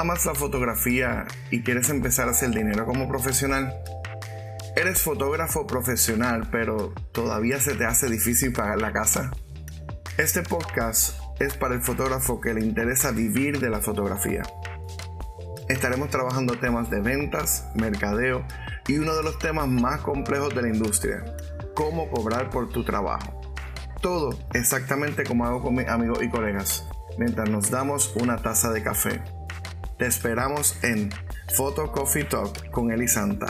¿Amas la fotografía y quieres empezar a hacer dinero como profesional? ¿Eres fotógrafo profesional pero todavía se te hace difícil pagar la casa? Este podcast es para el fotógrafo que le interesa vivir de la fotografía. Estaremos trabajando temas de ventas, mercadeo y uno de los temas más complejos de la industria, cómo cobrar por tu trabajo. Todo exactamente como hago con mis amigos y colegas, mientras nos damos una taza de café. Te esperamos en Photo Coffee Talk con Eli Santa